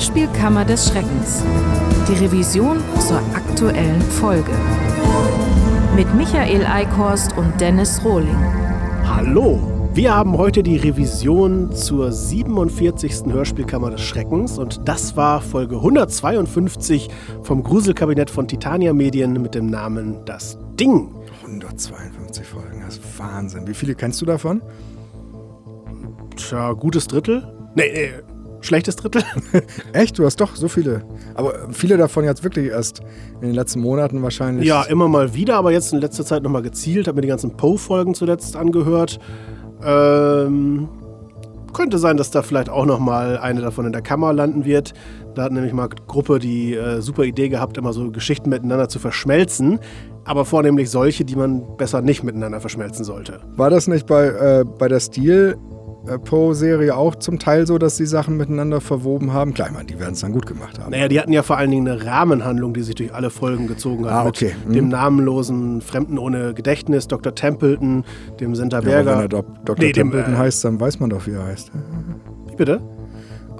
Hörspielkammer des Schreckens. Die Revision zur aktuellen Folge. Mit Michael Eickhorst und Dennis Rohling. Hallo! Wir haben heute die Revision zur 47. Hörspielkammer des Schreckens und das war Folge 152 vom Gruselkabinett von Titania Medien mit dem Namen Das Ding. 152 Folgen, das ist Wahnsinn. Wie viele kennst du davon? Tja, gutes Drittel? Nee, nee schlechtes Drittel. Echt? Du hast doch so viele. Aber viele davon jetzt wirklich erst in den letzten Monaten wahrscheinlich. Ja, immer mal wieder, aber jetzt in letzter Zeit nochmal gezielt. Habe mir die ganzen Poe-Folgen zuletzt angehört. Ähm, könnte sein, dass da vielleicht auch nochmal eine davon in der Kammer landen wird. Da hat nämlich mal eine Gruppe die äh, super Idee gehabt, immer so Geschichten miteinander zu verschmelzen. Aber vornehmlich solche, die man besser nicht miteinander verschmelzen sollte. War das nicht bei, äh, bei der Stil Poe-Serie auch zum Teil so, dass sie Sachen miteinander verwoben haben? Klar, ich meine, die werden es dann gut gemacht haben. Naja, die hatten ja vor allen Dingen eine Rahmenhandlung, die sich durch alle Folgen gezogen hat. Ah, okay. Mit hm. dem namenlosen Fremden ohne Gedächtnis, Dr. Templeton, dem Senta Berger. Ja, wenn er Do Dr. Nee, Templeton dem, äh, heißt, dann weiß man doch, wie er heißt. Wie bitte?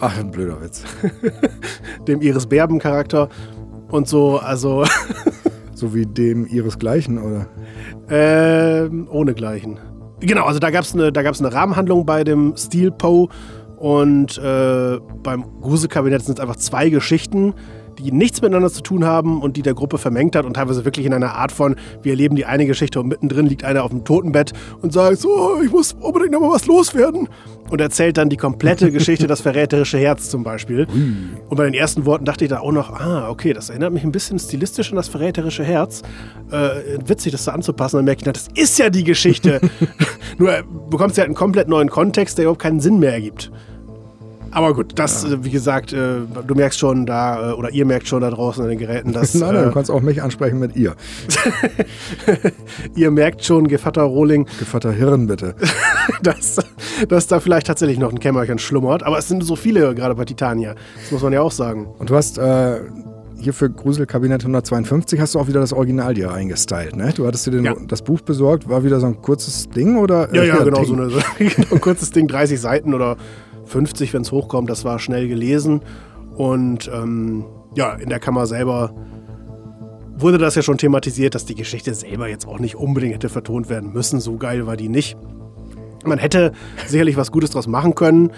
Ach, ein blöder Witz. dem Iris Berben-Charakter und so, also. so wie dem ihresgleichen, oder? Ähm, ohne Gleichen. Genau, also da gab es eine, eine Rahmenhandlung bei dem Steel Poe und äh, beim Gruselkabinett sind es einfach zwei Geschichten, die nichts miteinander zu tun haben und die der Gruppe vermengt hat und teilweise wirklich in einer Art von, wir erleben die eine Geschichte und mittendrin liegt einer auf dem Totenbett und sagt so, ich muss unbedingt noch mal was loswerden und erzählt dann die komplette Geschichte, das verräterische Herz zum Beispiel. Und bei den ersten Worten dachte ich da auch noch, ah, okay, das erinnert mich ein bisschen stilistisch an das verräterische Herz. Äh, witzig, das da anzupassen. Dann merke ich, na, das ist ja die Geschichte. Nur äh, bekommst du halt einen komplett neuen Kontext, der überhaupt keinen Sinn mehr ergibt. Aber gut, das, ja. Äh, wie gesagt, äh, du merkst schon da, äh, oder ihr merkt schon da draußen an den Geräten, dass. nein, nein, du kannst auch mich ansprechen mit ihr. ihr merkt schon, Gevatter Rohling. Gevatter Hirn, bitte. dass, dass da vielleicht tatsächlich noch ein Kämmerchen schlummert. Aber es sind so viele gerade bei Titania. Das muss man ja auch sagen. Und du hast. Äh hier für Gruselkabinett 152 hast du auch wieder das Original dir eingestylt, ne? Du hattest dir den, ja. das Buch besorgt, war wieder so ein kurzes Ding oder? Ja, ja, genau, so, eine, so ein kurzes Ding, 30 Seiten oder 50, wenn es hochkommt. Das war schnell gelesen. Und ähm, ja, in der Kammer selber wurde das ja schon thematisiert, dass die Geschichte selber jetzt auch nicht unbedingt hätte vertont werden müssen. So geil war die nicht. Man hätte sicherlich was Gutes draus machen können,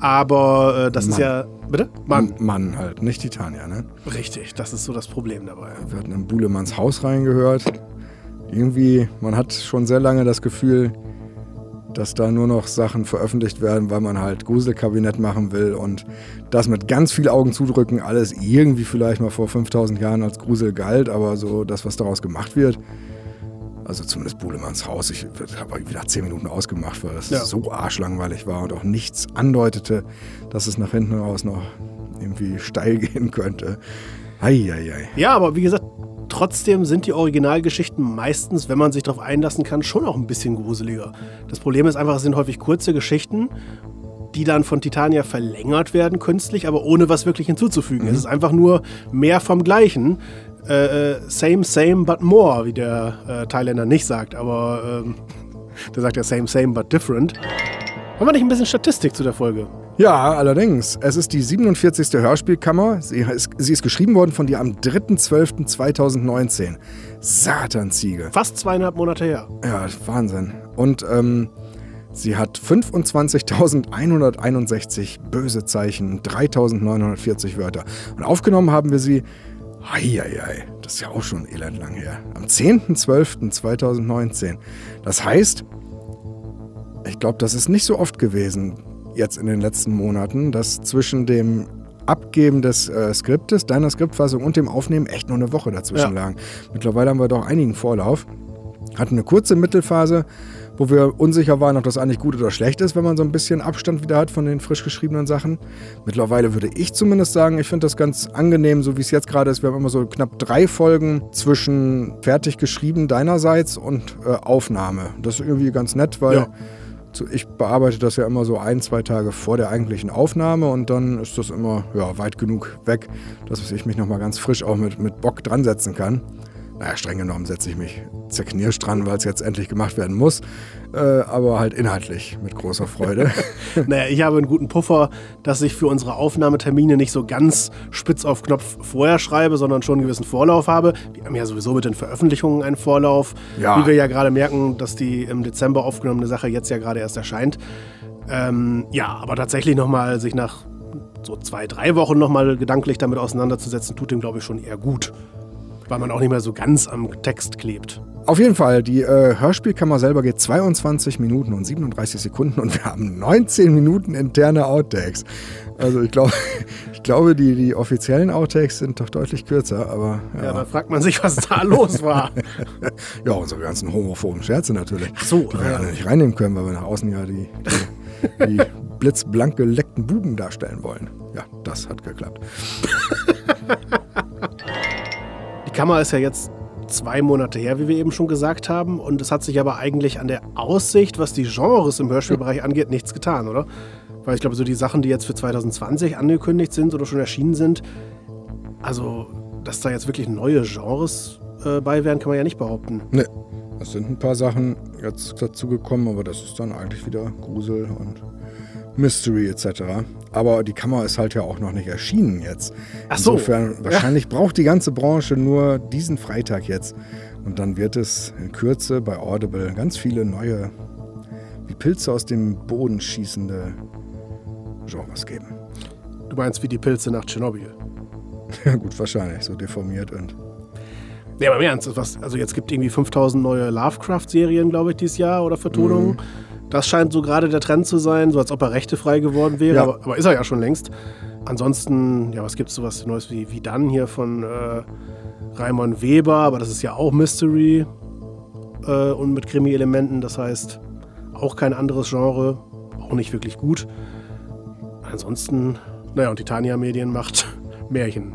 aber äh, das Mann. ist ja. Bitte? Mann. Mann halt, nicht Titania, ne? Richtig, das ist so das Problem dabei. Wir hatten in Buhlemanns Haus reingehört. Irgendwie, man hat schon sehr lange das Gefühl, dass da nur noch Sachen veröffentlicht werden, weil man halt Gruselkabinett machen will und das mit ganz viel Augen zudrücken, alles irgendwie vielleicht mal vor 5000 Jahren als Grusel galt, aber so das, was daraus gemacht wird, also zumindest Buhlemanns Haus, ich habe wieder 10 Minuten ausgemacht, weil es ja. so arschlangweilig war und auch nichts andeutete, dass es nach hinten raus noch irgendwie steil gehen könnte. Eieiei. Ja, aber wie gesagt, Trotzdem sind die Originalgeschichten meistens, wenn man sich darauf einlassen kann, schon auch ein bisschen gruseliger. Das Problem ist einfach, es sind häufig kurze Geschichten, die dann von Titania verlängert werden künstlich, aber ohne was wirklich hinzuzufügen. Mhm. Es ist einfach nur mehr vom Gleichen. Äh, äh, same, same, but more, wie der äh, Thailänder nicht sagt, aber ähm, der sagt ja same, same, but different. Haben wir nicht ein bisschen Statistik zu der Folge? Ja, allerdings. Es ist die 47. Hörspielkammer. Sie ist, sie ist geschrieben worden von dir am 3.12.2019. Satanziege. Fast zweieinhalb Monate her. Ja, Wahnsinn. Und ähm, sie hat 25.161 böse Zeichen, 3.940 Wörter. Und aufgenommen haben wir sie, heieiei, das ist ja auch schon elend lang her, am 10.12.2019. Das heißt, ich glaube, das ist nicht so oft gewesen jetzt in den letzten Monaten, dass zwischen dem Abgeben des äh, Skriptes, deiner Skriptfassung und dem Aufnehmen echt nur eine Woche dazwischen ja. lagen. Mittlerweile haben wir doch einigen Vorlauf. Hatten eine kurze Mittelphase, wo wir unsicher waren, ob das eigentlich gut oder schlecht ist, wenn man so ein bisschen Abstand wieder hat von den frisch geschriebenen Sachen. Mittlerweile würde ich zumindest sagen, ich finde das ganz angenehm, so wie es jetzt gerade ist. Wir haben immer so knapp drei Folgen zwischen fertig geschrieben deinerseits und äh, Aufnahme. Das ist irgendwie ganz nett, weil ja ich bearbeite das ja immer so ein, zwei Tage vor der eigentlichen Aufnahme und dann ist das immer ja, weit genug weg, dass ich mich nochmal ganz frisch auch mit, mit Bock dran setzen kann. Naja, streng genommen setze ich mich zerknirscht dran, weil es jetzt endlich gemacht werden muss. Äh, aber halt inhaltlich mit großer Freude. naja, ich habe einen guten Puffer, dass ich für unsere Aufnahmetermine nicht so ganz spitz auf Knopf vorher schreibe, sondern schon einen gewissen Vorlauf habe. Wir haben ja sowieso mit den Veröffentlichungen einen Vorlauf. Ja. Wie wir ja gerade merken, dass die im Dezember aufgenommene Sache jetzt ja gerade erst erscheint. Ähm, ja, aber tatsächlich nochmal sich nach so zwei, drei Wochen nochmal gedanklich damit auseinanderzusetzen, tut dem, glaube ich, schon eher gut. Weil man auch nicht mehr so ganz am Text klebt. Auf jeden Fall, die äh, Hörspielkammer selber geht 22 Minuten und 37 Sekunden und wir haben 19 Minuten interne Outtakes. Also ich, glaub, ich glaube, die, die offiziellen Outtakes sind doch deutlich kürzer, aber. Ja, ja da fragt man sich, was da los war. ja, unsere ganzen homophoben Scherze natürlich. Ach so. Die wir ja nicht reinnehmen können, weil wir nach außen ja die, die, die blitzblank geleckten Buben darstellen wollen. Ja, das hat geklappt. Kammer ist ja jetzt zwei Monate her, wie wir eben schon gesagt haben. Und es hat sich aber eigentlich an der Aussicht, was die Genres im Hörspielbereich angeht, nichts getan, oder? Weil ich glaube, so die Sachen, die jetzt für 2020 angekündigt sind oder schon erschienen sind, also, dass da jetzt wirklich neue Genres äh, bei wären, kann man ja nicht behaupten. Nee. Es sind ein paar Sachen jetzt dazu gekommen, aber das ist dann eigentlich wieder Grusel und Mystery etc. Aber die Kammer ist halt ja auch noch nicht erschienen jetzt. Ach so. Insofern, wahrscheinlich ja. braucht die ganze Branche nur diesen Freitag jetzt. Und dann wird es in Kürze bei Audible ganz viele neue, wie Pilze aus dem Boden schießende Genres geben. Du meinst wie die Pilze nach Tschernobyl? Ja, gut, wahrscheinlich. So deformiert und. Ja, aber im Ernst, was, also jetzt gibt irgendwie 5000 neue Lovecraft-Serien, glaube ich, dieses Jahr oder Vertonungen. Mhm. Das scheint so gerade der Trend zu sein, so als ob er rechtefrei geworden wäre, ja. aber, aber, ist er ja schon längst. Ansonsten, ja, was gibt es sowas Neues wie, wie dann hier von äh, Raimon Weber, aber das ist ja auch Mystery äh, und mit Krimi-Elementen, das heißt auch kein anderes Genre, auch nicht wirklich gut. Ansonsten, naja, und Titania Medien macht Märchen.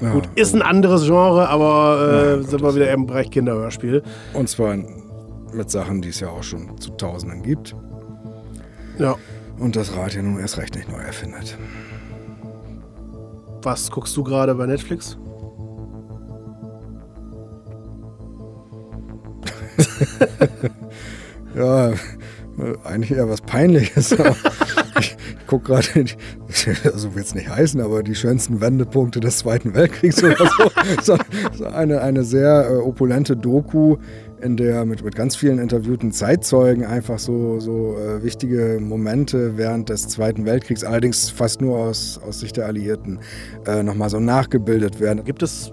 Ja, Gut, ist ein anderes Genre, aber äh, ja, sind wir wieder im Bereich Kinderhörspiel. Und zwar mit Sachen, die es ja auch schon zu Tausenden gibt. Ja. Und das Rad ja nun erst recht nicht neu erfindet. Was guckst du gerade bei Netflix? ja, eigentlich eher was Peinliches. ich gucke gerade, so wird es nicht heißen, aber die schönsten Wendepunkte des Zweiten Weltkriegs oder so. so eine, eine sehr äh, opulente Doku, in der mit, mit ganz vielen interviewten Zeitzeugen einfach so, so äh, wichtige Momente während des Zweiten Weltkriegs, allerdings fast nur aus, aus Sicht der Alliierten, äh, nochmal so nachgebildet werden. Gibt es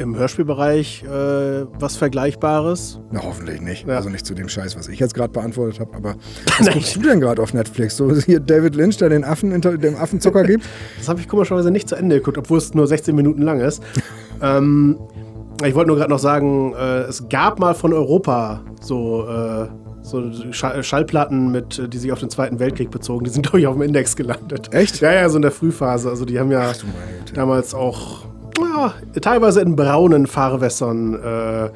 im Hörspielbereich äh, was Vergleichbares? Na, hoffentlich nicht. Ja. Also nicht zu dem Scheiß, was ich jetzt gerade beantwortet habe. Aber was guckst du denn gerade auf Netflix? So hier David Lynch, der den Affen dem Affenzucker gibt? Das habe ich komischerweise nicht zu Ende geguckt, obwohl es nur 16 Minuten lang ist. ähm, ich wollte nur gerade noch sagen, äh, es gab mal von Europa so, äh, so Schallplatten, mit, die sich auf den Zweiten Weltkrieg bezogen. Die sind, glaube ich, auf dem Index gelandet. Echt? Ja, ja, so in der Frühphase. Also die haben ja damals auch ja, teilweise in braunen Fahrwässern äh,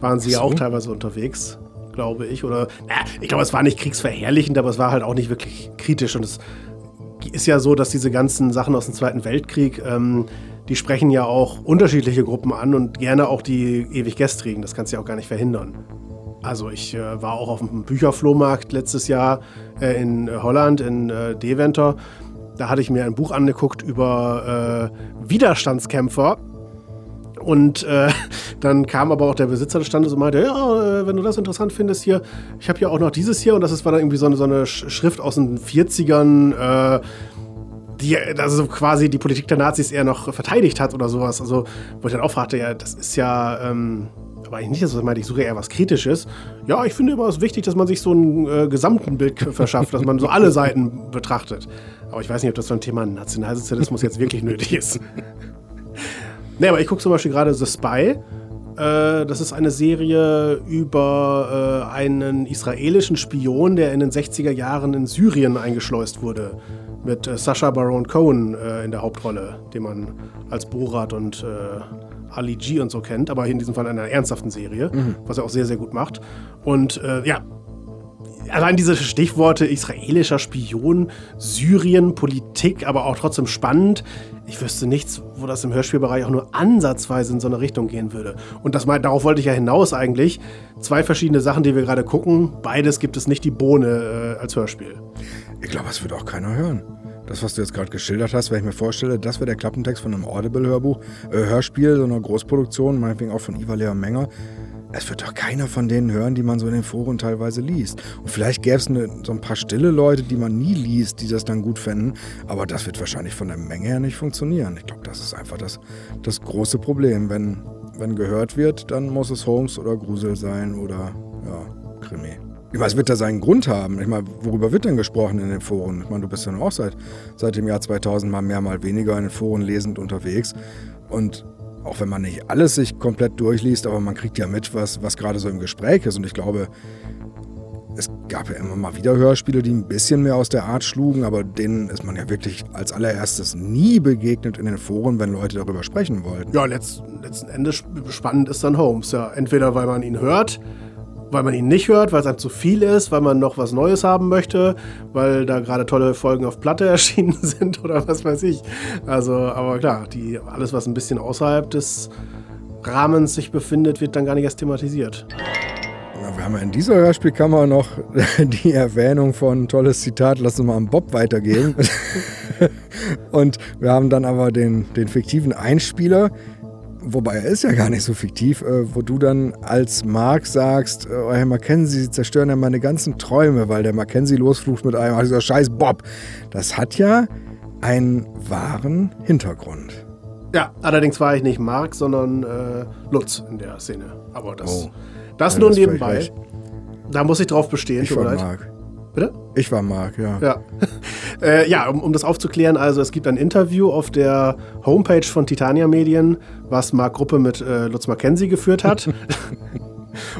waren sie so. ja auch teilweise unterwegs, glaube ich. Oder na, ich glaube, es war nicht kriegsverherrlichend, aber es war halt auch nicht wirklich kritisch. Und es ist ja so, dass diese ganzen Sachen aus dem Zweiten Weltkrieg, ähm, die sprechen ja auch unterschiedliche Gruppen an und gerne auch die ewig Gestrigen. Das kannst du ja auch gar nicht verhindern. Also ich äh, war auch auf dem Bücherflohmarkt letztes Jahr äh, in Holland, in äh, Deventer. Da hatte ich mir ein Buch angeguckt über äh, Widerstandskämpfer. Und äh, dann kam aber auch der Besitzer des Standes und meinte, ja, äh, wenn du das interessant findest hier, ich habe ja auch noch dieses hier und das war dann irgendwie so eine, so eine Schrift aus den 40ern, äh, die also quasi die Politik der Nazis eher noch verteidigt hat oder sowas. Also, wo ich dann auch fragte, ja, das ist ja, ähm, aber eigentlich nicht, dass ich meinte, ich suche eher was Kritisches. Ja, ich finde immer es wichtig, dass man sich so ein äh, gesamten Bild verschafft, dass man so alle Seiten betrachtet. Aber ich weiß nicht, ob das beim Thema Nationalsozialismus jetzt wirklich nötig ist. nee, aber ich gucke zum Beispiel gerade The Spy. Äh, das ist eine Serie über äh, einen israelischen Spion, der in den 60er Jahren in Syrien eingeschleust wurde. Mit äh, Sacha Baron Cohen äh, in der Hauptrolle, den man als Borat und äh, Ali G und so kennt, aber in diesem Fall in einer ernsthaften Serie, mhm. was er auch sehr, sehr gut macht. Und ja, allein diese Stichworte israelischer Spion, Syrien, Politik, aber auch trotzdem spannend. Ich wüsste nichts, wo das im Hörspielbereich auch nur ansatzweise in so eine Richtung gehen würde. Und das, darauf wollte ich ja hinaus eigentlich. Zwei verschiedene Sachen, die wir gerade gucken. Beides gibt es nicht die Bohne äh, als Hörspiel. Ich glaube, das wird auch keiner hören. Das, was du jetzt gerade geschildert hast, wenn ich mir vorstelle, das wäre der Klappentext von einem Audible-Hörbuch, äh, Hörspiel, so einer Großproduktion, meinetwegen auch von Iva Lea Menger. Es wird doch keiner von denen hören, die man so in den Foren teilweise liest. Und vielleicht gäbe es so ein paar stille Leute, die man nie liest, die das dann gut fänden. Aber das wird wahrscheinlich von der Menge her nicht funktionieren. Ich glaube, das ist einfach das, das große Problem. Wenn, wenn gehört wird, dann muss es Holmes oder Grusel sein oder ja, Krimi. Ich meine, es wird da seinen Grund haben. Ich meine, worüber wird denn gesprochen in den Foren? Ich meine, du bist ja auch seit, seit dem Jahr 2000 mal mehr, mal weniger in den Foren lesend unterwegs. Und auch wenn man nicht alles sich komplett durchliest, aber man kriegt ja mit, was, was gerade so im Gespräch ist. Und ich glaube, es gab ja immer mal wieder Hörspiele, die ein bisschen mehr aus der Art schlugen, aber denen ist man ja wirklich als allererstes nie begegnet in den Foren, wenn Leute darüber sprechen wollten. Ja, letzten, letzten Endes spannend ist dann Holmes. Ja, entweder weil man ihn hört, weil man ihn nicht hört, weil es einem zu viel ist, weil man noch was Neues haben möchte, weil da gerade tolle Folgen auf Platte erschienen sind oder was weiß ich. Also, aber klar, die, alles, was ein bisschen außerhalb des Rahmens sich befindet, wird dann gar nicht erst thematisiert. wir haben in dieser Hörspielkammer noch die Erwähnung von tolles Zitat, lass uns mal an Bob weitergeben. Und wir haben dann aber den, den fiktiven Einspieler, wobei er ist ja gar nicht so fiktiv, äh, wo du dann als Mark sagst, oh, Herr Mackenzie, Sie zerstören ja meine ganzen Träume, weil der Mackenzie losflucht mit einem, dieser scheiß Bob. Das hat ja einen wahren Hintergrund. Ja, allerdings war ich nicht Mark, sondern äh, Lutz in der Szene. Aber das, oh. das ja, nur das nebenbei. Da muss ich drauf bestehen. Ich war Mark. Bitte? Ich war Marc, ja. Ja, äh, ja um, um, das aufzuklären, also es gibt ein Interview auf der Homepage von Titania Medien, was Marc Gruppe mit äh, Lutz Mackenzie geführt hat.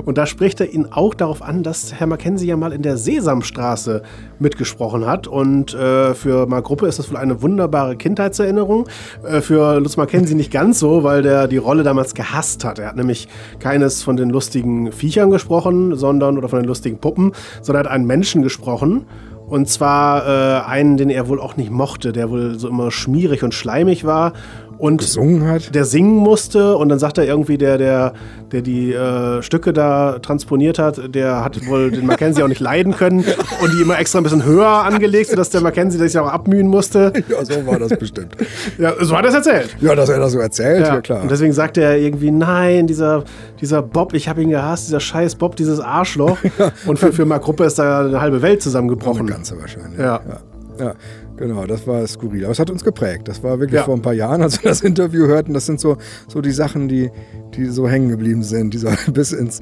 Und da spricht er ihn auch darauf an, dass Herr Mackenzie ja mal in der Sesamstraße mitgesprochen hat. Und äh, für Mark Gruppe ist das wohl eine wunderbare Kindheitserinnerung. Äh, für Lutz Mackenzie nicht ganz so, weil der die Rolle damals gehasst hat. Er hat nämlich keines von den lustigen Viechern gesprochen, sondern, oder von den lustigen Puppen, sondern hat einen Menschen gesprochen. Und zwar äh, einen, den er wohl auch nicht mochte, der wohl so immer schmierig und schleimig war und gesungen hat. Der singen musste und dann sagt er irgendwie, der, der, der die äh, Stücke da transponiert hat, der hat wohl den Mackenzie auch nicht leiden können und die immer extra ein bisschen höher angelegt, sodass der Mackenzie sich auch abmühen musste. Ja, so war das bestimmt. ja, so hat er es erzählt. Ja, dass er das so erzählt, ja, ja klar. Und deswegen sagt er irgendwie, nein, dieser, dieser Bob, ich habe ihn gehasst, dieser scheiß Bob, dieses Arschloch. und für, für Mark Gruppe ist da eine halbe Welt zusammengebrochen. Eine ganze wahrscheinlich. ja. ja. Ja, genau, das war skurril. Aber es hat uns geprägt. Das war wirklich ja. vor ein paar Jahren, als wir das Interview hörten. Das sind so, so die Sachen, die, die so hängen geblieben sind. Dieser bis ins,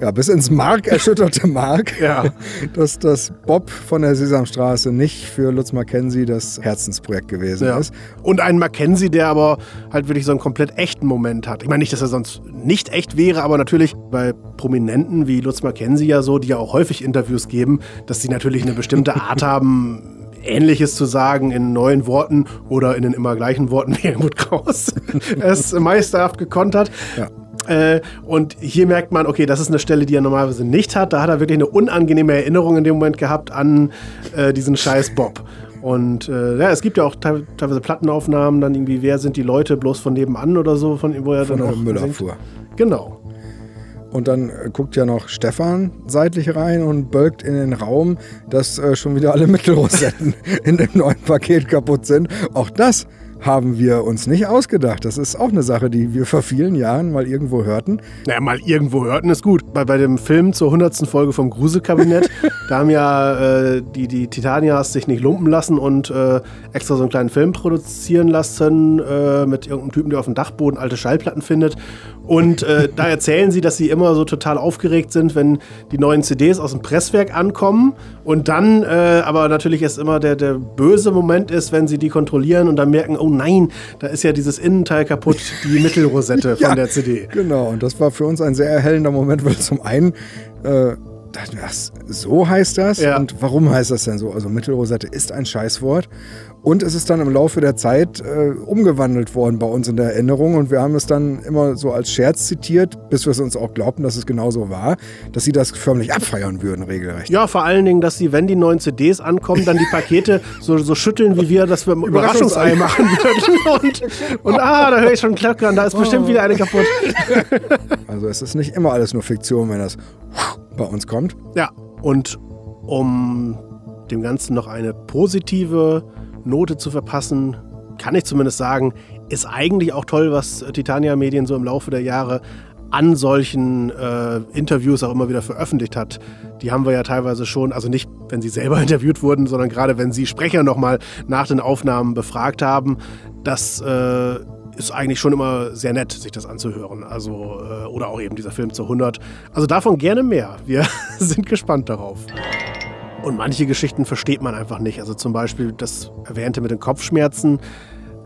ja, bis ins Mark erschütterte Mark, ja. dass das Bob von der Sesamstraße nicht für Lutz Mackenzie das Herzensprojekt gewesen ja. ist. Und ein Mackenzie, der aber halt wirklich so einen komplett echten Moment hat. Ich meine nicht, dass er sonst nicht echt wäre, aber natürlich bei Prominenten wie Lutz Mackenzie ja so, die ja auch häufig Interviews geben, dass sie natürlich eine bestimmte Art haben, Ähnliches zu sagen in neuen Worten oder in den immer gleichen Worten, wie Helmut Kraus es meisterhaft gekonnt hat. Ja. Äh, und hier merkt man, okay, das ist eine Stelle, die er normalerweise nicht hat. Da hat er wirklich eine unangenehme Erinnerung in dem Moment gehabt an äh, diesen scheiß Bob. Und äh, ja, es gibt ja auch teilweise Plattenaufnahmen, dann irgendwie, wer sind die Leute bloß von nebenan oder so, von wo er von dann auch Müllabfuhr. Genau. Und dann äh, guckt ja noch Stefan seitlich rein und bölkt in den Raum, dass äh, schon wieder alle Mittelrosetten in dem neuen Paket kaputt sind. Auch das haben wir uns nicht ausgedacht. Das ist auch eine Sache, die wir vor vielen Jahren mal irgendwo hörten. Naja, mal irgendwo hörten ist gut. Bei, bei dem Film zur 100. Folge vom Gruselkabinett, da haben ja äh, die, die Titanias sich nicht lumpen lassen und äh, extra so einen kleinen Film produzieren lassen äh, mit irgendeinem Typen, der auf dem Dachboden alte Schallplatten findet. Und äh, da erzählen sie, dass sie immer so total aufgeregt sind, wenn die neuen CDs aus dem Presswerk ankommen. Und dann äh, aber natürlich erst immer der, der böse Moment ist, wenn sie die kontrollieren und dann merken, oh nein, da ist ja dieses Innenteil kaputt, die Mittelrosette von ja, der CD. Genau, und das war für uns ein sehr erhellender Moment, weil zum einen äh, das, so heißt das? Ja. Und warum heißt das denn so? Also Mittelrosette ist ein Scheißwort. Und es ist dann im Laufe der Zeit äh, umgewandelt worden bei uns in der Erinnerung. Und wir haben es dann immer so als Scherz zitiert, bis wir es uns auch glaubten, dass es genauso war, dass sie das förmlich abfeiern würden, regelrecht. Ja, vor allen Dingen, dass sie, wenn die neuen CDs ankommen, dann die Pakete so, so schütteln, wie wir das wir im Überraschungsei machen würden. Und, und ah, da höre ich schon klackern, da ist bestimmt wieder eine kaputt. Also es ist nicht immer alles nur Fiktion, wenn das bei uns kommt. Ja, und um dem Ganzen noch eine positive Note zu verpassen, kann ich zumindest sagen, ist eigentlich auch toll, was Titania Medien so im Laufe der Jahre an solchen äh, Interviews auch immer wieder veröffentlicht hat. Die haben wir ja teilweise schon, also nicht, wenn sie selber interviewt wurden, sondern gerade wenn sie Sprecher nochmal nach den Aufnahmen befragt haben. Das äh, ist eigentlich schon immer sehr nett, sich das anzuhören. Also, äh, oder auch eben dieser Film zu 100. Also davon gerne mehr. Wir sind gespannt darauf. Und manche Geschichten versteht man einfach nicht. Also zum Beispiel das Erwähnte mit den Kopfschmerzen.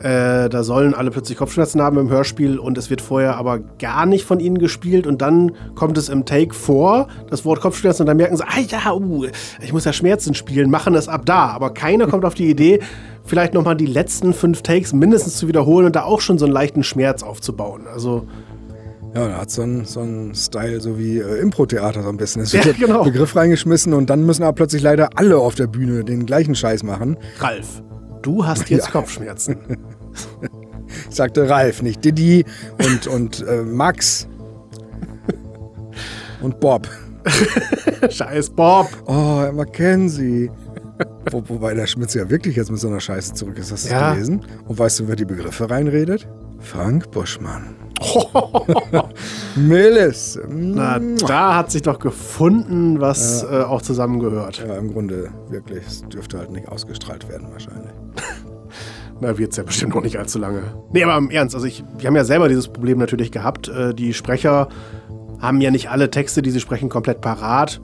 Äh, da sollen alle plötzlich Kopfschmerzen haben im Hörspiel und es wird vorher aber gar nicht von ihnen gespielt und dann kommt es im Take vor, das Wort Kopfschmerzen und dann merken sie, ah ja, uh, ich muss ja Schmerzen spielen, machen es ab da. Aber keiner kommt auf die Idee, vielleicht nochmal die letzten fünf Takes mindestens zu wiederholen und da auch schon so einen leichten Schmerz aufzubauen. Also Ja, da hat so ein, so ein Style, so wie äh, Impro-Theater so ein bisschen. Es Ja, genau. Begriff reingeschmissen und dann müssen aber plötzlich leider alle auf der Bühne den gleichen Scheiß machen. Ralf, du hast jetzt Ja. Kopfschmerzen. Sagte Ralf, nicht Didi und, und äh, Max und Bob. Scheiß Bob. Oh, Mackenzie. Wo, wobei der Schmitz ja wirklich jetzt mit so einer Scheiße zurück ist. Hast du Ja. das gelesen? Und weißt du, wer die Begriffe reinredet? Frank Buschmann. Melis. Na, da hat sich doch gefunden, was äh, auch zusammengehört. Ja, im Grunde wirklich. Es dürfte halt nicht ausgestrahlt werden wahrscheinlich. Na, wird's ja bestimmt noch nicht allzu lange. Nee, aber im Ernst, also ich, wir haben ja selber dieses Problem natürlich gehabt. Äh, die Sprecher haben ja nicht alle Texte, die sie sprechen, komplett parat.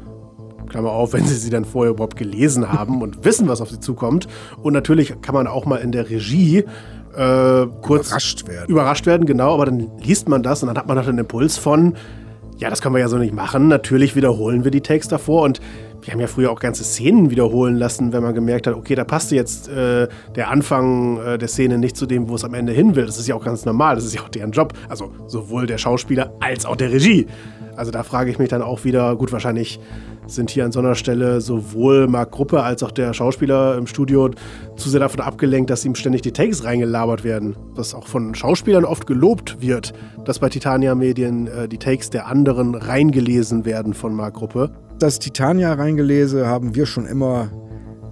Klammer auf, wenn sie sie dann vorher überhaupt gelesen haben und wissen, was auf sie zukommt. Und natürlich kann man auch mal in der Regie äh, kurz Überrascht werden. überrascht werden, genau, aber dann liest man das und dann hat man noch den Impuls von, ja, das können wir ja so nicht machen. Natürlich wiederholen wir die Texte davor und wir haben ja früher auch ganze Szenen wiederholen lassen, wenn man gemerkt hat, okay, da passte jetzt äh, der Anfang äh, der Szene nicht zu dem, wo es am Ende hin will. Das ist ja auch ganz normal, das ist ja auch deren Job. Also sowohl der Schauspieler als auch der Regie. Also da frage ich mich dann auch wieder, gut, wahrscheinlich sind hier an so einer Stelle sowohl Marc Gruppe als auch der Schauspieler im Studio zu sehr davon abgelenkt, dass ihm ständig die Takes reingelabert werden. Was auch von Schauspielern oft gelobt wird, dass bei Titania Medien äh, die Takes der anderen reingelesen werden von Marc Gruppe. Das Titania reingelese haben wir schon immer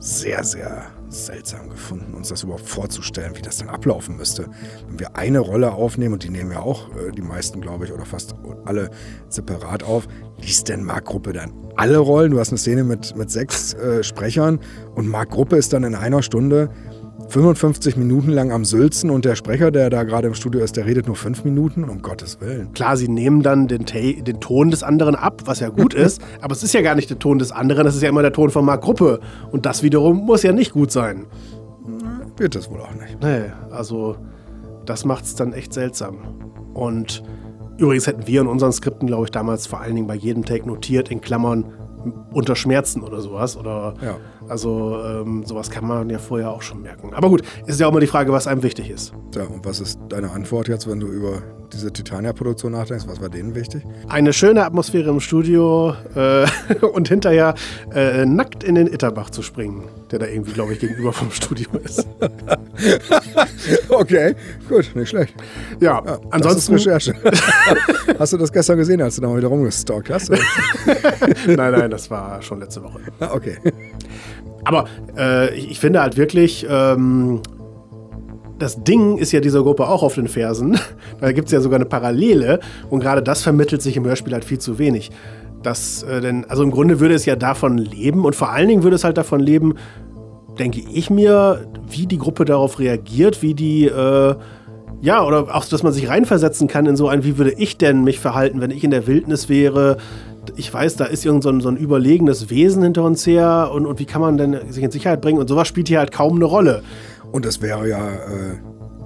sehr, sehr seltsam gefunden, uns das überhaupt vorzustellen, wie das dann ablaufen müsste. Wenn wir eine Rolle aufnehmen, und die nehmen ja auch äh, die meisten, glaube ich, oder fast alle separat auf, liest denn Mark Gruppe dann alle Rollen? Du hast eine Szene mit, mit sechs äh, Sprechern und Mark Gruppe ist dann in einer Stunde 55 Minuten lang am Sülzen und der Sprecher, der da gerade im Studio ist, der redet nur fünf Minuten, um Gottes Willen. Klar, sie nehmen dann den, den Ton des anderen ab, was ja gut ist, aber es ist ja gar nicht der Ton des anderen, das ist ja immer der Ton von Marc Gruppe. Und das wiederum muss ja nicht gut sein. Wird das wohl auch nicht. Nee, also das macht es dann echt seltsam. Und übrigens hätten wir in unseren Skripten, glaube ich, damals vor allen Dingen bei jedem Take notiert, in Klammern unter Schmerzen oder sowas. Oder Ja. Also ähm, sowas kann man ja vorher auch schon merken. Aber gut, ist ja auch immer die Frage, was einem wichtig ist. Ja, und was ist deine Antwort jetzt, wenn du über diese Titania-Produktion nachdenkst? Was war denen wichtig? Eine schöne Atmosphäre im Studio äh, und hinterher äh, nackt in den Itterbach zu springen, der da irgendwie, glaube ich, gegenüber vom Studio ist. Okay, gut, nicht schlecht. Ja, Ja, ansonsten. Das ist Recherche. hast du das gestern gesehen, als du da mal wieder rumgestalkt hast? nein, nein, das war schon letzte Woche. Ah, okay. Aber äh, ich, ich finde halt wirklich, ähm, das Ding ist ja dieser Gruppe auch auf den Fersen. Da gibt es ja sogar eine Parallele und gerade das vermittelt sich im Hörspiel halt viel zu wenig. Das, äh, denn, also im Grunde würde es ja davon leben und vor allen Dingen würde es halt davon leben, denke ich mir, wie die Gruppe darauf reagiert, wie die, äh, ja, oder auch, dass man sich reinversetzen kann in so ein, wie würde ich denn mich verhalten, wenn ich in der Wildnis wäre. Ich weiß, da ist irgend so ein, so ein überlegenes Wesen hinter uns her und, und wie kann man denn sich in Sicherheit bringen und sowas spielt hier halt kaum eine Rolle. Und es wäre ja äh,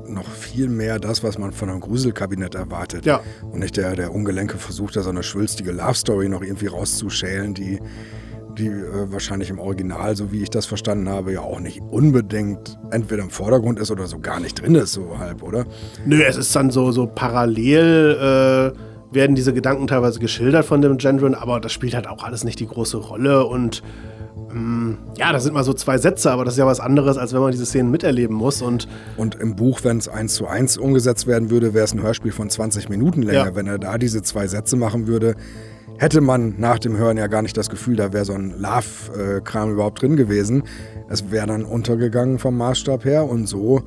noch viel mehr das, was man von einem Gruselkabinett erwartet. Ja. Und nicht der, der ungelenke Versuch, da so eine schwülstige Love-Story noch irgendwie rauszuschälen, die, die äh, wahrscheinlich im Original, so wie ich das verstanden habe, ja auch nicht unbedingt entweder im Vordergrund ist oder so gar nicht drin ist, so halb, oder? Nö, es ist dann so, so parallel äh, werden diese Gedanken teilweise geschildert von dem Gendron, aber das spielt halt auch alles nicht die große Rolle und ja, das sind mal so zwei Sätze, aber das ist ja was anderes, als wenn man diese Szenen miterleben muss. Und, und im Buch, wenn es eins zu eins umgesetzt werden würde, wäre es ein Hörspiel von 20 Minuten länger. Ja. Wenn er da diese zwei Sätze machen würde, hätte man nach dem Hören ja gar nicht das Gefühl, da wäre so ein Love-Kram überhaupt drin gewesen. Es wäre dann untergegangen vom Maßstab her und so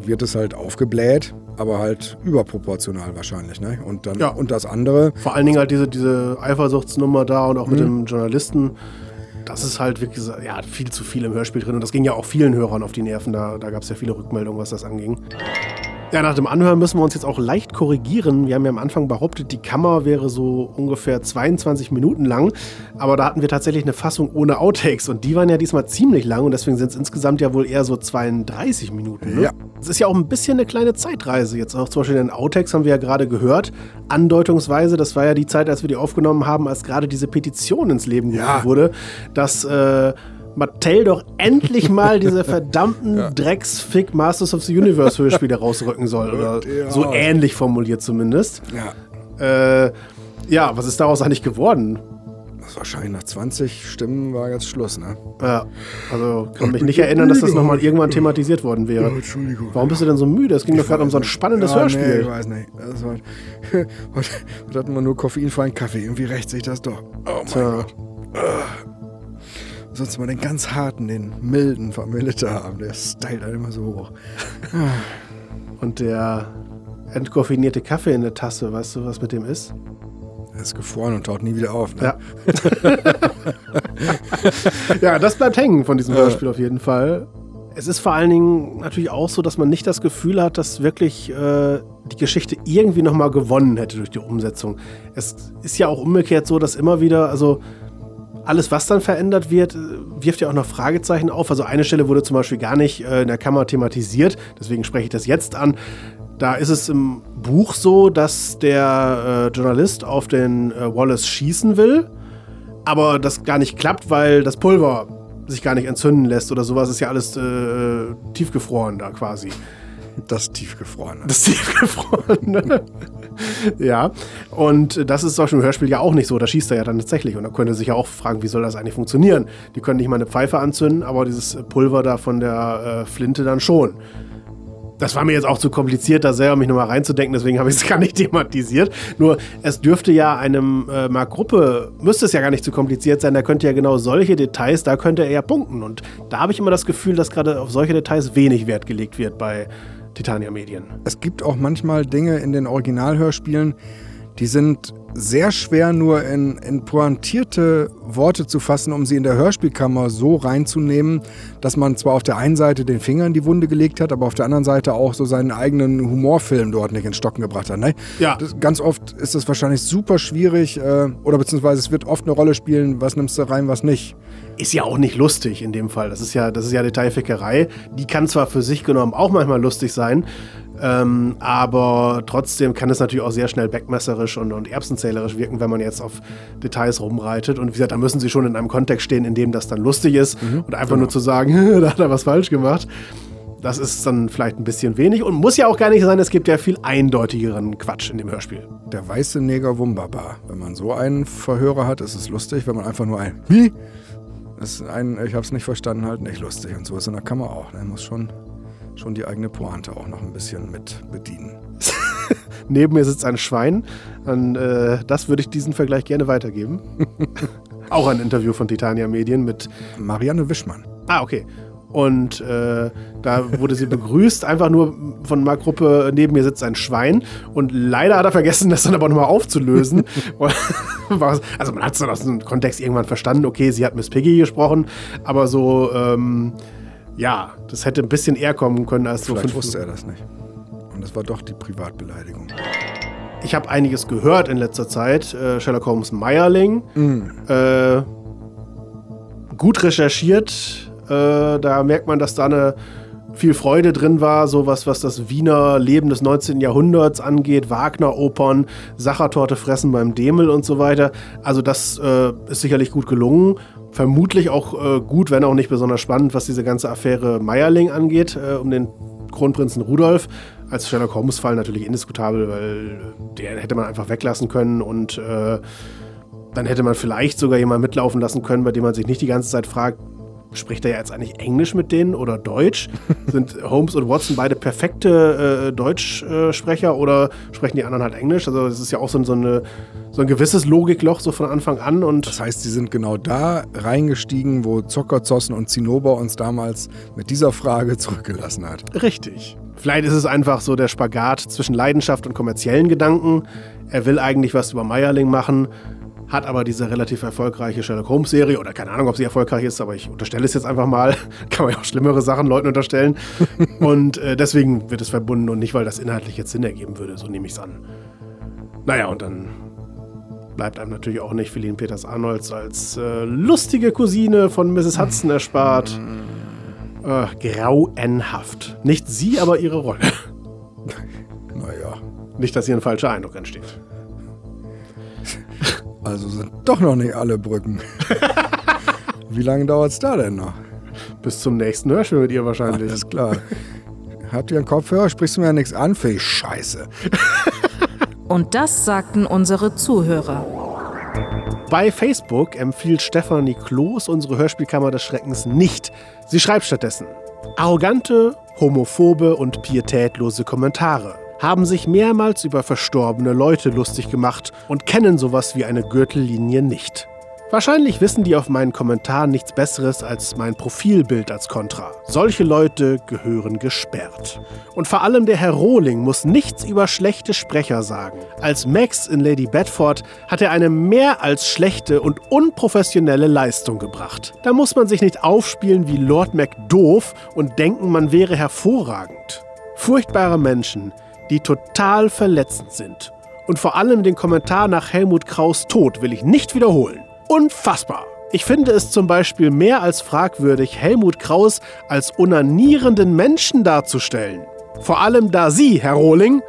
wird es halt aufgebläht, aber halt überproportional wahrscheinlich. Ne? Und, dann, Ja. und das andere, vor allen Dingen halt diese, diese Eifersuchtsnummer da und auch mit dem Journalisten. Das ist halt wirklich ja, viel zu viel im Hörspiel drin. Und das ging ja auch vielen Hörern auf die Nerven. Da, da gab es ja viele Rückmeldungen, was das anging. Ja, nach dem Anhören müssen wir uns jetzt auch leicht korrigieren. Wir haben ja am Anfang behauptet, die Kammer wäre so ungefähr 22 Minuten lang. Aber da hatten wir tatsächlich eine Fassung ohne Outtakes. Und die waren ja diesmal ziemlich lang. Und deswegen sind es insgesamt ja wohl eher so 32 Minuten. Ne? Ja. Es ist ja auch ein bisschen eine kleine Zeitreise. Jetzt auch zum Beispiel den Outtakes haben wir ja gerade gehört. Andeutungsweise, das war ja die Zeit, als wir die aufgenommen haben, als gerade diese Petition ins Leben gerufen Ja. wurde, dass äh, Mattel doch endlich mal diese verdammten Drecksfick Masters of the Universe Hörspiele rausrücken soll. Oder Ja. so ähnlich formuliert zumindest. ja, Äh, ja, was ist daraus eigentlich geworden? das wahrscheinlich nach 20 Stimmen war jetzt Schluss, ne? Ja, also kann mich nicht erinnern, dass das nochmal irgendwann thematisiert worden wäre. Entschuldigung. Warum bist du denn so müde? Es ging doch gerade um so ein spannendes ja, Hörspiel. Nee, ich weiß nicht. Das war, heute, hatten wir nur koffeinfreien Kaffee. Irgendwie rächt sich das doch. Oh mein Tja. Gott. Sonst mal den ganz harten, den milden von Melita haben. Der stylt halt immer so hoch. Und der entkoffinierte Kaffee in der Tasse, weißt du, was mit dem ist? Er ist gefroren und taucht nie wieder auf. Ne? Ja. ja, das bleibt hängen von diesem Hörspiel auf jeden Fall. Es ist vor allen Dingen natürlich auch so, dass man nicht das Gefühl hat, dass wirklich äh, die Geschichte irgendwie nochmal gewonnen hätte durch die Umsetzung. Es ist ja auch umgekehrt so, dass immer wieder, also alles, was dann verändert wird, äh, wirft ja auch noch Fragezeichen auf. Also eine Stelle wurde zum Beispiel gar nicht äh, in der Kammer thematisiert, deswegen spreche ich das jetzt an. Da ist es im Buch so, dass der äh, Journalist auf den äh, Wallace schießen will, aber das gar nicht klappt, weil das Pulver sich gar nicht entzünden lässt oder sowas. Ist ja alles äh, tiefgefroren da quasi. Das tiefgefrorene. Das tiefgefrorene. ja. Und das ist zum Beispiel im Hörspiel ja auch nicht so. Da schießt er ja dann tatsächlich. Und da könnte sich ja auch fragen, wie soll das eigentlich funktionieren? Die können nicht mal eine Pfeife anzünden, aber dieses Pulver da von der äh, Flinte dann schon. Das war mir jetzt auch zu kompliziert, da selber mich nochmal reinzudenken, deswegen habe ich es gar nicht thematisiert. Nur, es dürfte ja einem äh, Mark Gruppe, müsste es ja gar nicht zu kompliziert sein, da könnte ja genau solche Details, da könnte er ja punkten. Und da habe ich immer das Gefühl, dass gerade auf solche Details wenig Wert gelegt wird bei Titania Medien. Es gibt auch manchmal Dinge in den Originalhörspielen, die sind sehr schwer nur in, in pointierte Worte zu fassen, um sie in der Hörspielkammer so reinzunehmen, dass man zwar auf der einen Seite den Finger in die Wunde gelegt hat, aber auf der anderen Seite auch so seinen eigenen Humorfilm dort nicht ins Stocken gebracht hat. Ne? Ja. Das, ganz oft ist es wahrscheinlich super schwierig äh, oder beziehungsweise es wird oft eine Rolle spielen, was nimmst du rein, was nicht. Ist ja auch nicht lustig in dem Fall. Das ist ja, das ist ja Detailfickerei. Die kann zwar für sich genommen auch manchmal lustig sein, ähm, aber trotzdem kann es natürlich auch sehr schnell backmesserisch und, und erbsenzählerisch wirken, wenn man jetzt auf Details rumreitet. Und wie gesagt, da müssen sie schon in einem Kontext stehen, in dem das dann lustig ist. und einfach nur zu sagen, da hat er was falsch gemacht, das ist dann vielleicht ein bisschen wenig und muss ja auch gar nicht sein. Es gibt ja viel eindeutigeren Quatsch in dem Hörspiel. Der weiße Neger Wunderbar. Wenn man so einen Verhörer hat, ist es lustig. Wenn man einfach nur ein Wie? Ist ein, ich hab's nicht verstanden, halt nicht lustig. Und so ist in der Kammer auch. Ne? Muss schon, schon die eigene Pointe auch noch ein bisschen mit bedienen. Neben mir sitzt ein Schwein. Und, äh, das würde ich diesen Vergleich gerne weitergeben. Auch ein Interview von Titania Medien mit. Marianne Wischmann. Ah, okay. Und äh, da wurde sie begrüßt, einfach nur von einer Gruppe, neben mir sitzt ein Schwein. Und leider hat er vergessen, das dann aber nochmal aufzulösen. also man hat es dann aus dem Kontext irgendwann verstanden, okay, sie hat Miss Piggy gesprochen, aber so, ähm, ja, das hätte ein bisschen eher kommen können als so Vielleicht wusste er das nicht. Und es war doch die Privatbeleidigung. Ich habe einiges gehört in letzter Zeit. Äh, Sherlock Holmes Meierling. Äh, gut recherchiert. Äh, da merkt man, dass da eine viel Freude drin war, sowas, was das Wiener Leben des 19. Jahrhunderts angeht, Wagner-Opern, Sachertorte fressen beim Demel und so weiter. Also das äh, ist sicherlich gut gelungen. Vermutlich auch äh, gut, wenn auch nicht besonders spannend, was diese ganze Affäre Meierling angeht, äh, um den Kronprinzen Rudolf. Als Sherlock Holmes-Fall natürlich indiskutabel, weil den hätte man einfach weglassen können und äh, dann hätte man vielleicht sogar jemanden mitlaufen lassen können, bei dem man sich nicht die ganze Zeit fragt, spricht er jetzt eigentlich Englisch mit denen oder Deutsch? Sind Holmes und Watson beide perfekte äh, Deutschsprecher oder sprechen die anderen halt Englisch? Also es ist ja auch so, so, eine, so ein gewisses Logikloch so von Anfang an. Und das heißt, sie sind genau da reingestiegen, wo Zockerzossen und Zinnober uns damals mit dieser Frage zurückgelassen hat. Richtig. Vielleicht ist es einfach so der Spagat zwischen Leidenschaft und kommerziellen Gedanken. Er will eigentlich was über Meierling machen, hat aber diese relativ erfolgreiche Sherlock Holmes Serie oder keine Ahnung, ob sie erfolgreich ist, aber ich unterstelle es jetzt einfach mal. Kann man ja auch schlimmere Sachen Leuten unterstellen. und äh, deswegen wird es verbunden und nicht, weil das inhaltlich jetzt Sinn ergeben würde, so nehme ich es an. Naja, und dann bleibt einem natürlich auch nicht Feline Peters Arnolds als äh, lustige Cousine von Mrs. Hudson erspart. Äh, grauenhaft. Nicht sie, aber ihre Rolle. Naja. Nicht, dass hier ein falscher Eindruck entsteht. Also sind doch noch nicht alle Brücken. Wie lange dauert es da denn noch? Bis zum nächsten Hörspiel mit ihr wahrscheinlich. Alles klar. Habt ihr einen Kopfhörer? Sprichst du mir ja nichts an? Für ich Scheiße. Und das sagten unsere Zuhörer. Bei Facebook empfiehlt Stefanie Kloß unsere Hörspielkammer des Schreckens nicht. Sie schreibt stattdessen arrogante, homophobe und pietätlose Kommentare haben sich mehrmals über verstorbene Leute lustig gemacht und kennen sowas wie eine Gürtellinie nicht. Wahrscheinlich wissen die auf meinen Kommentaren nichts Besseres als mein Profilbild als Kontra. Solche Leute gehören gesperrt. Und vor allem der Herr Rohling muss nichts über schlechte Sprecher sagen. Als Max in Lady Bedford hat er eine mehr als schlechte und unprofessionelle Leistung gebracht. Da muss man sich nicht aufspielen wie Lord MacDoof und denken, man wäre hervorragend. Furchtbare Menschen, die total verletzend sind. Und vor allem den Kommentar nach Helmut Kraus Tod will ich nicht wiederholen. Unfassbar! Ich finde es zum Beispiel mehr als fragwürdig, Helmut Kraus als unanierenden Menschen darzustellen. Vor allem da Sie, Herr Rohling,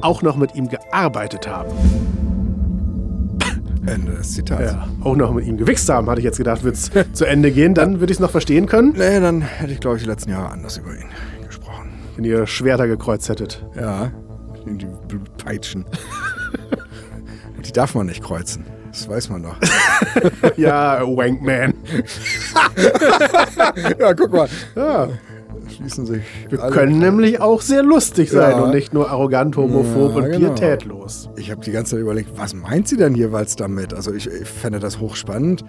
auch noch mit ihm gearbeitet haben. Ende des Zitats. Ja, auch noch mit ihm gewichst haben, hatte ich jetzt gedacht, wird es zu Ende gehen. Dann würde ich es noch verstehen können. Nee, dann hätte ich, glaube ich, die letzten Jahre anders über ihn. Wenn ihr Schwerter gekreuzt hättet. Ja, die Peitschen. die darf man nicht kreuzen. Das weiß man doch. ja, Wankman. ja, guck mal. Ja. Schließen sich. Wir können nämlich auch sehr lustig sein ja. und nicht nur arrogant, homophob ja, und genau. pietätlos. Ich habe die ganze Zeit überlegt, was meint sie denn jeweils damit? Also ich, ich fände das hochspannend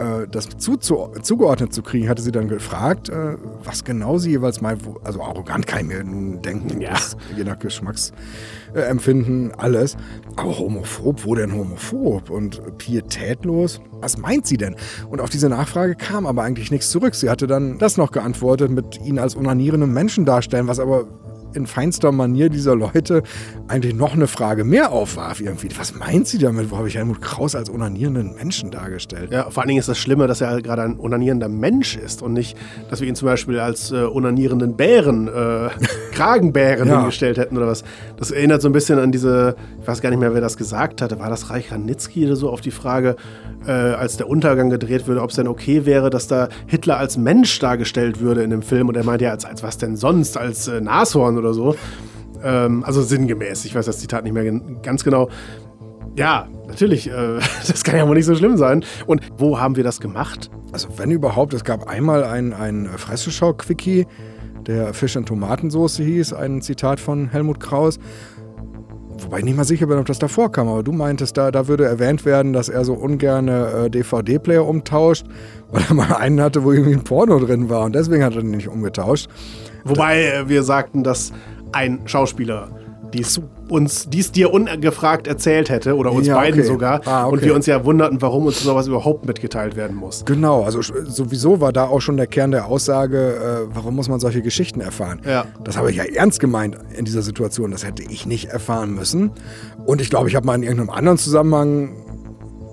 äh, das zu, zu, zugeordnet zu kriegen, hatte sie dann gefragt, äh, was genau sie jeweils meint. Also arrogant kann ich mir nun denken, ja. das, je nach Geschmacksempfinden, alles. Aber homophob, wo denn homophob? Und pietätlos? Was meint sie denn? Und auf diese Nachfrage kam aber eigentlich nichts zurück. Sie hatte dann das noch geantwortet, mit ihn als unanierenden Menschen darstellen, was aber in feinster Manier dieser Leute eigentlich noch eine Frage mehr aufwarf irgendwie. Was meint sie damit? Wo habe ich Helmut Kraus als unanierenden Menschen dargestellt? Ja, vor allen Dingen ist das Schlimme, dass er gerade ein unanierender Mensch ist und nicht, dass wir ihn zum Beispiel als äh, unanierenden Bären, äh, Kragenbären ja. hingestellt hätten oder was. Das erinnert so ein bisschen an diese, ich weiß gar nicht mehr, wer das gesagt hatte. War das Reich Ranitzky oder so auf die Frage, äh, als der Untergang gedreht würde, ob es denn okay wäre, dass da Hitler als Mensch dargestellt würde in dem Film. Und er meinte ja, als, als was denn sonst, als äh, Nashorn oder so. Ähm, also sinngemäß. Ich weiß das Zitat nicht mehr ganz genau. Ja, natürlich, äh, das kann ja wohl nicht so schlimm sein. Und wo haben wir das gemacht? Also wenn überhaupt, es gab einmal ein, ein Fresseschau-Quickie, der Fisch- und Tomatensoße hieß, ein Zitat von Helmut Kraus. Wobei ich nicht mal sicher bin, ob das davor kam, aber du meintest, da, da würde erwähnt werden, dass er so ungern äh, DVD-Player umtauscht, weil er mal einen hatte, wo irgendwie ein Porno drin war und deswegen hat er den nicht umgetauscht. Wobei äh, wir sagten, dass ein Schauspieler dies uns dies dir ungefragt erzählt hätte oder uns ja, beiden okay. sogar ah, okay. und wir uns ja wunderten, warum uns sowas überhaupt mitgeteilt werden muss. Genau, also sowieso war da auch schon der Kern der Aussage, äh, warum muss man solche Geschichten erfahren? Ja. Das habe ich ja ernst gemeint in dieser Situation, das hätte ich nicht erfahren müssen und ich glaube, ich habe mal in irgendeinem anderen Zusammenhang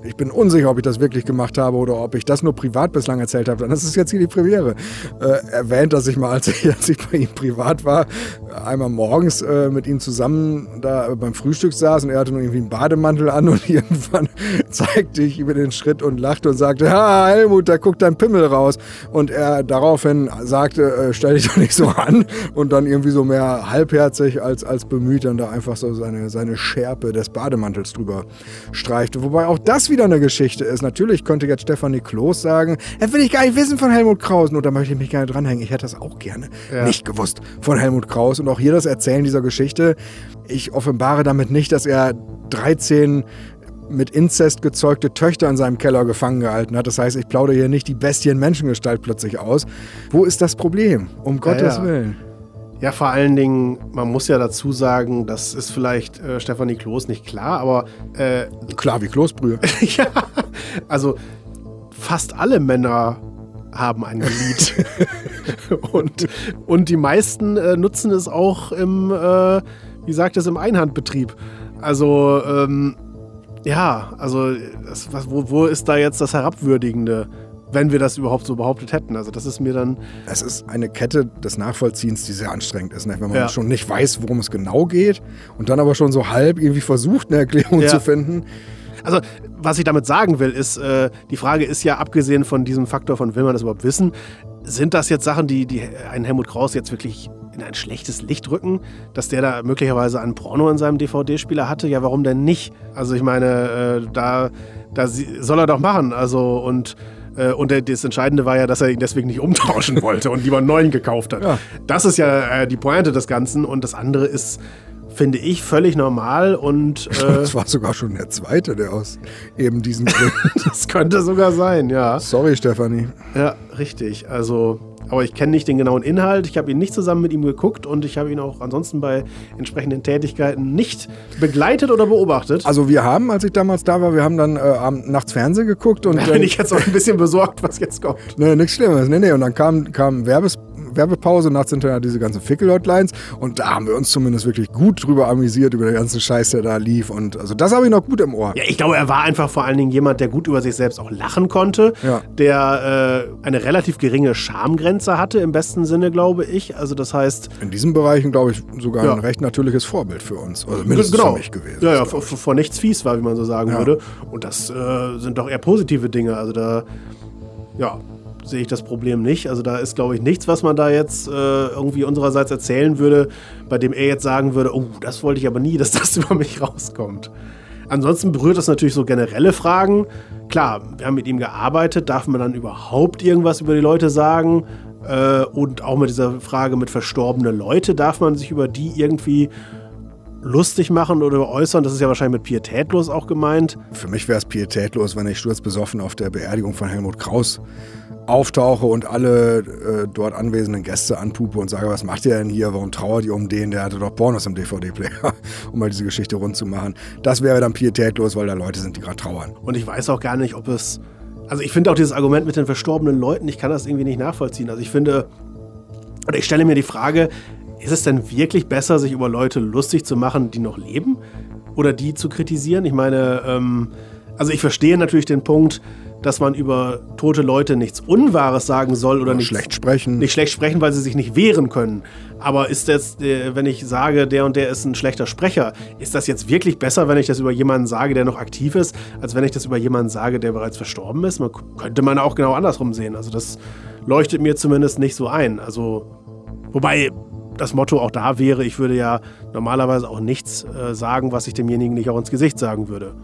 ich bin unsicher, ob ich das wirklich gemacht habe oder ob ich das nur privat bislang erzählt habe, dann ist es jetzt hier die Premiere. Äh, erwähnt, dass ich mal, als ich, als ich bei ihm privat war, einmal morgens äh, mit ihm zusammen da beim Frühstück saß und er hatte nur irgendwie einen Bademantel an und irgendwann zeigte ich ihm den Schritt und lachte und sagte, ha, Helmut, da guckt dein Pimmel raus. Und er daraufhin sagte, äh, stell dich doch nicht so an und dann irgendwie so mehr halbherzig als, als bemüht dann da einfach so seine, seine Schärpe des Bademantels drüber streichte. Wobei auch das wieder eine Geschichte ist. Natürlich könnte jetzt Stefanie Kloß sagen, er will ich gar nicht wissen von Helmut Krausen und da möchte ich mich gerne dranhängen. Ich hätte das auch gerne ja. nicht gewusst von Helmut Kraus und auch hier das Erzählen dieser Geschichte. Ich offenbare damit nicht, dass er 13 mit Inzest gezeugte Töchter in seinem Keller gefangen gehalten hat. Das heißt, ich plaudere hier nicht die Bestien Menschengestalt plötzlich aus. Wo ist das Problem? Um Gottes ja, ja. Willen. Ja, vor allen Dingen, man muss ja dazu sagen, das ist vielleicht äh, Stefanie Kloß nicht klar, aber. Äh, klar wie Kloßbrühe. ja, also fast alle Männer haben ein Glied. und, und die meisten äh, nutzen es auch im, äh, wie sagt es, im Einhandbetrieb. Also, ähm, ja, also, das, was, wo, wo ist da jetzt das Herabwürdigende? Wenn wir das überhaupt so behauptet hätten. Also das ist mir dann. Es ist eine Kette des Nachvollziehens, die sehr anstrengend ist, ne? wenn man ja. schon nicht weiß, worum es genau geht und dann aber schon so halb irgendwie versucht, eine Erklärung ja. zu finden. Also, was ich damit sagen will, ist, äh, die Frage ist ja, abgesehen von diesem Faktor von, will man das überhaupt wissen, sind das jetzt Sachen, die, die einen Helmut Kraus jetzt wirklich in ein schlechtes Licht rücken, dass der da möglicherweise einen Porno in seinem DVD-Spieler hatte? Ja, warum denn nicht? Also, ich meine, äh, da, da soll er doch machen. Also, und und das Entscheidende war ja, dass er ihn deswegen nicht umtauschen wollte und lieber einen neuen gekauft hat. Ja. Das ist ja äh, die Pointe des Ganzen. Und das andere ist, finde ich, völlig normal. Und, äh, das war sogar schon der zweite, der aus eben diesen Gründen. das könnte sogar sein, ja. Sorry, Stefanie. Ja, richtig. Also aber ich kenne nicht den genauen Inhalt. Ich habe ihn nicht zusammen mit ihm geguckt und ich habe ihn auch ansonsten bei entsprechenden Tätigkeiten nicht begleitet oder beobachtet. Also wir haben, als ich damals da war, wir haben dann äh, nachts Fernsehen geguckt und. Da bin ich jetzt auch ein bisschen besorgt, was jetzt kommt. Nee, nichts Schlimmes. Nee, nee. Und dann kam, kam Werbes Werbepause, nachts hinterher diese ganzen Fickel-Hotlines und da haben wir uns zumindest wirklich gut drüber amüsiert, über den ganzen Scheiß, der da lief und also das habe ich noch gut im Ohr. Ja, ich glaube, er war einfach vor allen Dingen jemand, der gut über sich selbst auch lachen konnte, ja. der äh, eine relativ geringe Schamgrenze hatte, im besten Sinne, glaube ich. Also das heißt... In diesen Bereichen, glaube ich, sogar ja. ein recht natürliches Vorbild für uns, also mindestens genau. für mich gewesen. Ja, ja, vor, vor, nichts fies war, wie man so sagen ja. würde. Und das äh, sind doch eher positive Dinge, also da... Ja, sehe ich das Problem nicht. Also da ist, glaube ich, nichts, was man da jetzt äh, irgendwie unsererseits erzählen würde, bei dem er jetzt sagen würde, oh, das wollte ich aber nie, dass das über mich rauskommt. Ansonsten berührt das natürlich so generelle Fragen. Klar, wir haben mit ihm gearbeitet, darf man dann überhaupt irgendwas über die Leute sagen? Äh, und auch mit dieser Frage mit verstorbene Leute, darf man sich über die irgendwie lustig machen oder äußern. Das ist ja wahrscheinlich mit pietätlos auch gemeint. Für mich wäre es pietätlos, wenn ich sturzbesoffen auf der Beerdigung von Helmut Kraus auftauche und alle äh, dort anwesenden Gäste anpupe und sage, was macht ihr denn hier? Warum trauert ihr um den? Der hatte doch Pornos im DVD-Player, um mal diese Geschichte rund zu machen. Das wäre dann pietätlos, weil da Leute sind, die gerade trauern. Und ich weiß auch gar nicht, ob es. Also ich finde auch dieses Argument mit den verstorbenen Leuten, ich kann das irgendwie nicht nachvollziehen. Also ich finde, oder ich stelle mir die Frage, ist es denn wirklich besser, sich über Leute lustig zu machen, die noch leben? Oder die zu kritisieren? Ich meine, ähm, also ich verstehe natürlich den Punkt, dass man über tote Leute nichts Unwahres sagen soll oder, oder nicht schlecht sprechen. Nicht schlecht sprechen, weil sie sich nicht wehren können. Aber ist das, äh, wenn ich sage, der und der ist ein schlechter Sprecher, ist das jetzt wirklich besser, wenn ich das über jemanden sage, der noch aktiv ist, als wenn ich das über jemanden sage, der bereits verstorben ist? Man könnte man auch genau andersrum sehen. Also das leuchtet mir zumindest nicht so ein. Also wobei das Motto auch da wäre, ich würde ja normalerweise auch nichts äh, sagen, was ich demjenigen nicht auch ins Gesicht sagen würde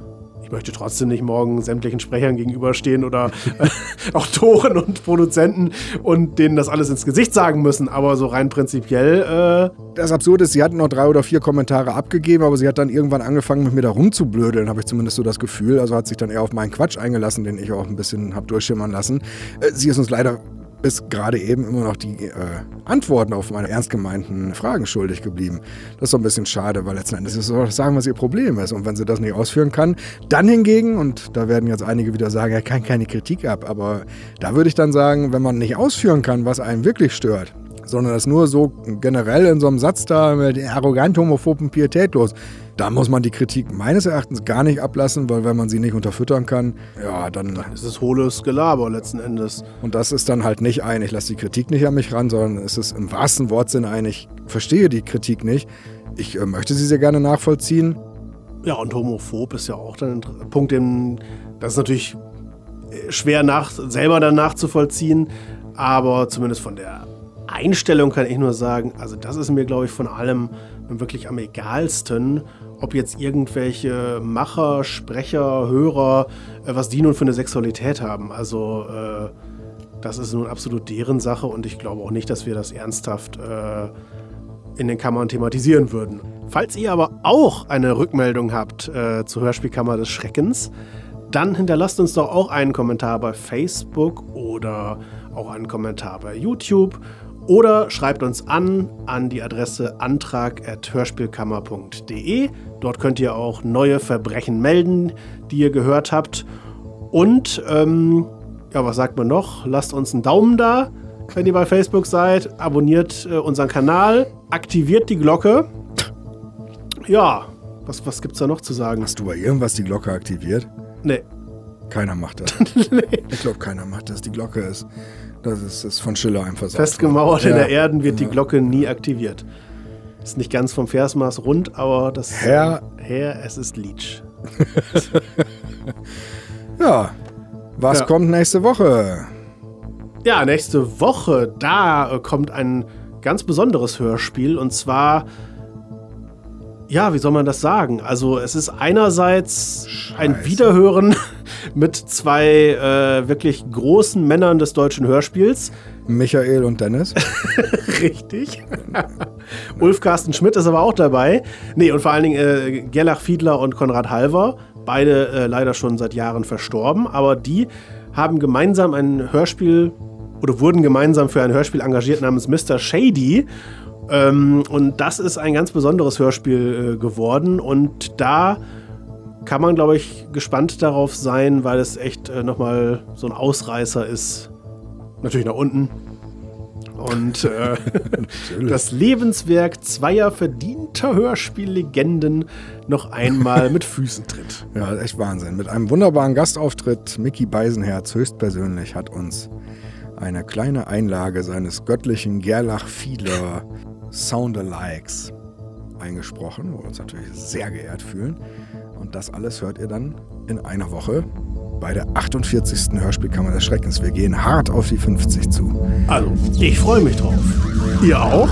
möchte trotzdem nicht morgen sämtlichen Sprechern gegenüberstehen oder äh, Autoren und Produzenten und denen das alles ins Gesicht sagen müssen. Aber so rein prinzipiell. Äh das Absurde ist, sie hatten noch drei oder vier Kommentare abgegeben, aber sie hat dann irgendwann angefangen, mit mir da rumzublödeln, habe ich zumindest so das Gefühl. Also hat sich dann eher auf meinen Quatsch eingelassen, den ich auch ein bisschen habe durchschimmern lassen. Äh, sie ist uns leider bis gerade eben immer noch die äh, Antworten auf meine ernst gemeinten Fragen schuldig geblieben. Das ist so ein bisschen schade, weil letzten Endes ist es sagen, was ihr Problem ist. Und wenn sie das nicht ausführen kann, dann hingegen, und da werden jetzt einige wieder sagen, er kann keine Kritik ab, aber da würde ich dann sagen, wenn man nicht ausführen kann, was einen wirklich stört, sondern das nur so generell in so einem Satz da mit arrogant, homophob und pietätlos. Da muss man die Kritik meines Erachtens gar nicht ablassen, weil wenn man sie nicht unterfüttern kann, ja, dann. Dann ist es hohles Gelaber letzten Endes. Und das ist dann halt nicht ein, ich lasse die Kritik nicht an mich ran, sondern es ist im wahrsten Wortsinn ein, ich verstehe die Kritik nicht. Ich äh, möchte sie sehr gerne nachvollziehen. Ja, und homophob ist ja auch dann ein Punkt, den, das ist natürlich äh, schwer nach, selber dann nachzuvollziehen, aber zumindest von der Einstellung kann ich nur sagen, also das ist mir, glaube ich, von allem wirklich am egalsten, ob jetzt irgendwelche Macher, Sprecher, Hörer, äh, was die nun für eine Sexualität haben. Also äh, das ist nun absolut deren Sache und ich glaube auch nicht, dass wir das ernsthaft äh, in den Kammern thematisieren würden. Falls ihr aber auch eine Rückmeldung habt zur Hörspielkammer des Schreckens, dann hinterlasst uns doch auch einen Kommentar bei Facebook oder auch einen Kommentar bei YouTube oder schreibt uns an an die Adresse antrag.hörspielkammer.de. Dort könnt ihr auch neue Verbrechen melden, die ihr gehört habt. Und, ähm, ja, was sagt man noch? Lasst uns einen Daumen da, wenn ihr bei Facebook seid. Abonniert äh, unseren Kanal, aktiviert die Glocke. Ja, was, was gibt's da noch zu sagen? Hast du bei irgendwas die Glocke aktiviert? Nee. Keiner macht das. nee. Ich glaube, keiner macht das. Die Glocke ist das ist, ist von Schiller einfach so. Festgemauert ja. in der Erde wird die Glocke nie aktiviert. Ist nicht ganz vom Versmaß rund, aber das Herr, Herr es ist Leech. ja, was ja. kommt nächste Woche? Ja, nächste Woche, da kommt ein ganz besonderes Hörspiel und zwar ja, wie soll man das sagen? Also es ist einerseits Scheiße. ein Wiederhören mit zwei äh, wirklich großen Männern des deutschen Hörspiels. Michael und Dennis. Richtig. Ulf Carsten Schmidt ist aber auch dabei. Nee, und vor allen Dingen äh, Gerlach Fiedler und Konrad Halver. Beide äh, leider schon seit Jahren verstorben. Aber die haben gemeinsam ein Hörspiel oder wurden gemeinsam für ein Hörspiel engagiert namens Mr. Shady. Ähm, und das ist ein ganz besonderes Hörspiel äh, geworden. Und da kann man, glaube ich, gespannt darauf sein, weil es echt äh, nochmal so ein Ausreißer ist. Natürlich nach unten. Und äh, das Lebenswerk zweier verdienter Hörspiellegenden noch einmal mit Füßen tritt. Ja, echt Wahnsinn. Mit einem wunderbaren Gastauftritt. Mickey Beisenherz höchstpersönlich hat uns eine kleine Einlage seines göttlichen Gerlach-Fiedler Soundalikes eingesprochen, wo wir uns natürlich sehr geehrt fühlen. Und das alles hört ihr dann in einer Woche bei der 48. Hörspielkammer des Schreckens. Wir gehen hart auf die 50 zu. Also, ich freue mich drauf. Ihr auch?